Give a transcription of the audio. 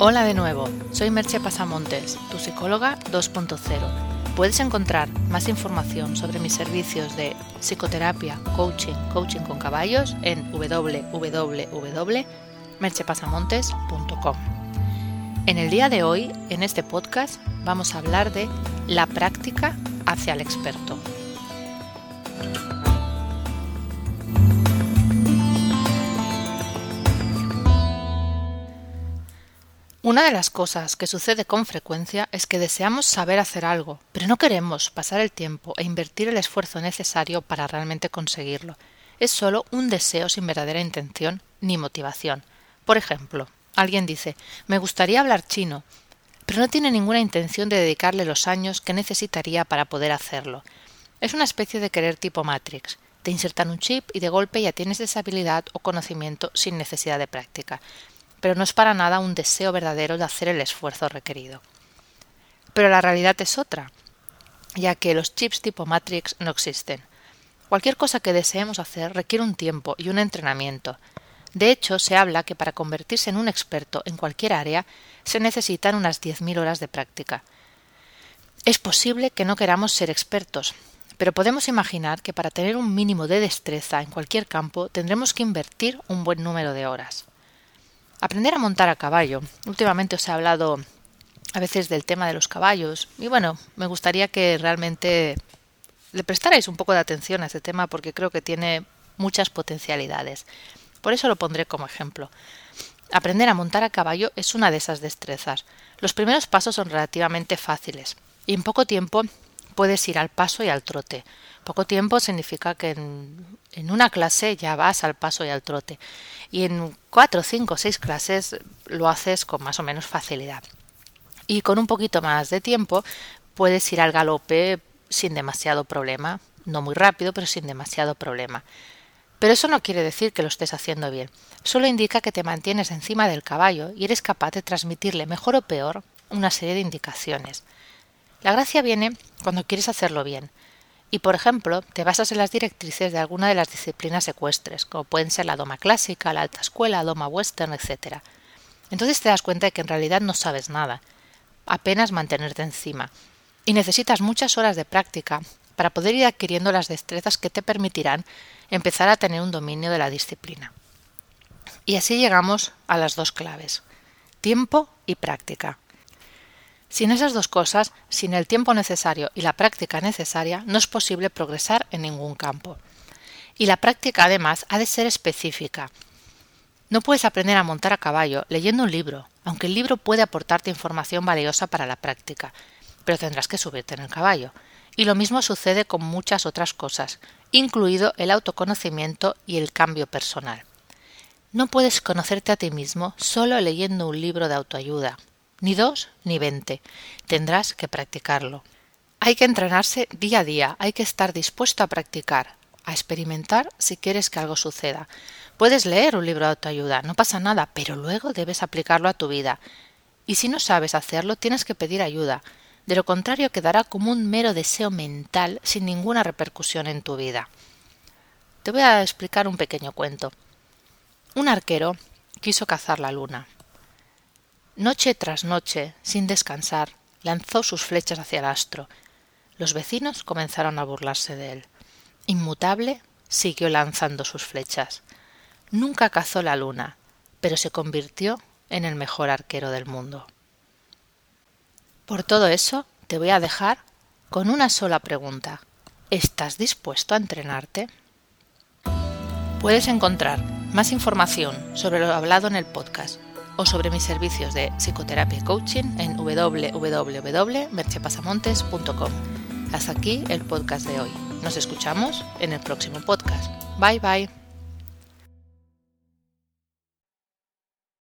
Hola de nuevo, soy Merche Pasamontes, tu psicóloga 2.0. Puedes encontrar más información sobre mis servicios de psicoterapia, coaching, coaching con caballos en www.merchepasamontes.com. En el día de hoy, en este podcast, vamos a hablar de la práctica hacia el experto. Una de las cosas que sucede con frecuencia es que deseamos saber hacer algo, pero no queremos pasar el tiempo e invertir el esfuerzo necesario para realmente conseguirlo. Es solo un deseo sin verdadera intención ni motivación. Por ejemplo, alguien dice me gustaría hablar chino, pero no tiene ninguna intención de dedicarle los años que necesitaría para poder hacerlo. Es una especie de querer tipo Matrix. Te insertan un chip y de golpe ya tienes esa habilidad o conocimiento sin necesidad de práctica pero no es para nada un deseo verdadero de hacer el esfuerzo requerido. Pero la realidad es otra, ya que los chips tipo Matrix no existen. Cualquier cosa que deseemos hacer requiere un tiempo y un entrenamiento. De hecho, se habla que para convertirse en un experto en cualquier área se necesitan unas 10.000 horas de práctica. Es posible que no queramos ser expertos, pero podemos imaginar que para tener un mínimo de destreza en cualquier campo tendremos que invertir un buen número de horas. Aprender a montar a caballo. Últimamente os he hablado a veces del tema de los caballos y bueno, me gustaría que realmente le prestarais un poco de atención a este tema porque creo que tiene muchas potencialidades. Por eso lo pondré como ejemplo. Aprender a montar a caballo es una de esas destrezas. Los primeros pasos son relativamente fáciles y en poco tiempo puedes ir al paso y al trote. Poco tiempo significa que en, una clase ya vas al paso y al trote. Y en cuatro, cinco, seis clases lo haces con más o menos facilidad. Y con un poquito más de tiempo puedes ir al galope sin demasiado problema. No muy rápido, pero sin demasiado problema. Pero eso no quiere decir que lo estés haciendo bien. Solo indica que te mantienes encima del caballo y eres capaz de transmitirle mejor o peor una serie de indicaciones. La gracia viene cuando quieres hacerlo bien. Y, por ejemplo, te basas en las directrices de alguna de las disciplinas ecuestres, como pueden ser la doma clásica, la alta escuela, doma western, etc. Entonces te das cuenta de que en realidad no sabes nada, apenas mantenerte encima, y necesitas muchas horas de práctica para poder ir adquiriendo las destrezas que te permitirán empezar a tener un dominio de la disciplina. Y así llegamos a las dos claves, tiempo y práctica. Sin esas dos cosas, sin el tiempo necesario y la práctica necesaria, no es posible progresar en ningún campo. Y la práctica, además, ha de ser específica. No puedes aprender a montar a caballo leyendo un libro, aunque el libro puede aportarte información valiosa para la práctica, pero tendrás que subirte en el caballo. Y lo mismo sucede con muchas otras cosas, incluido el autoconocimiento y el cambio personal. No puedes conocerte a ti mismo solo leyendo un libro de autoayuda, ni dos ni veinte. Tendrás que practicarlo. Hay que entrenarse día a día, hay que estar dispuesto a practicar, a experimentar si quieres que algo suceda. Puedes leer un libro de autoayuda, no pasa nada, pero luego debes aplicarlo a tu vida. Y si no sabes hacerlo, tienes que pedir ayuda. De lo contrario, quedará como un mero deseo mental sin ninguna repercusión en tu vida. Te voy a explicar un pequeño cuento. Un arquero quiso cazar la luna. Noche tras noche, sin descansar, lanzó sus flechas hacia el astro. Los vecinos comenzaron a burlarse de él. Inmutable, siguió lanzando sus flechas. Nunca cazó la luna, pero se convirtió en el mejor arquero del mundo. Por todo eso, te voy a dejar con una sola pregunta. ¿Estás dispuesto a entrenarte? Puedes encontrar más información sobre lo hablado en el podcast o sobre mis servicios de psicoterapia y coaching en www.merchepasamontes.com. Hasta aquí el podcast de hoy. Nos escuchamos en el próximo podcast. Bye bye.